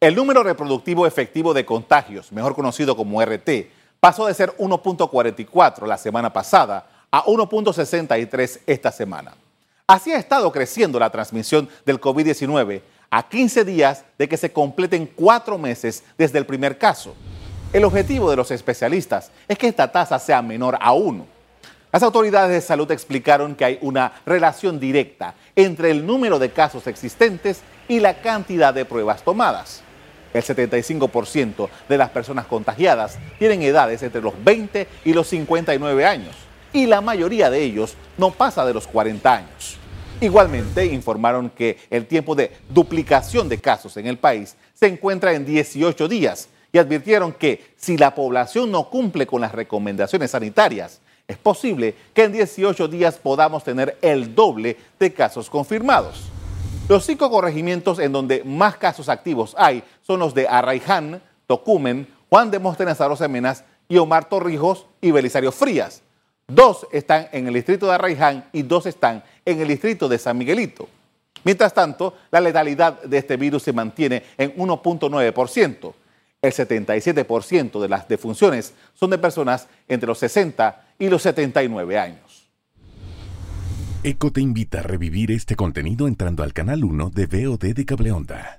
El número reproductivo efectivo de contagios, mejor conocido como RT, pasó de ser 1.44 la semana pasada a 1.63 esta semana. Así ha estado creciendo la transmisión del COVID-19 a 15 días de que se completen cuatro meses desde el primer caso. El objetivo de los especialistas es que esta tasa sea menor a 1. Las autoridades de salud explicaron que hay una relación directa entre el número de casos existentes y la cantidad de pruebas tomadas. El 75% de las personas contagiadas tienen edades entre los 20 y los 59 años y la mayoría de ellos no pasa de los 40 años. Igualmente informaron que el tiempo de duplicación de casos en el país se encuentra en 18 días y advirtieron que si la población no cumple con las recomendaciones sanitarias, es posible que en 18 días podamos tener el doble de casos confirmados. Los cinco corregimientos en donde más casos activos hay son los de Arraiján, Tocumen, Juan de Móstenes Menas y Omar Torrijos y Belisario Frías. Dos están en el distrito de Arraiján y dos están en el distrito de San Miguelito. Mientras tanto, la letalidad de este virus se mantiene en 1.9%. El 77% de las defunciones son de personas entre los 60 y los 79 años. ECO te invita a revivir este contenido entrando al canal 1 de VOD de Cableonda.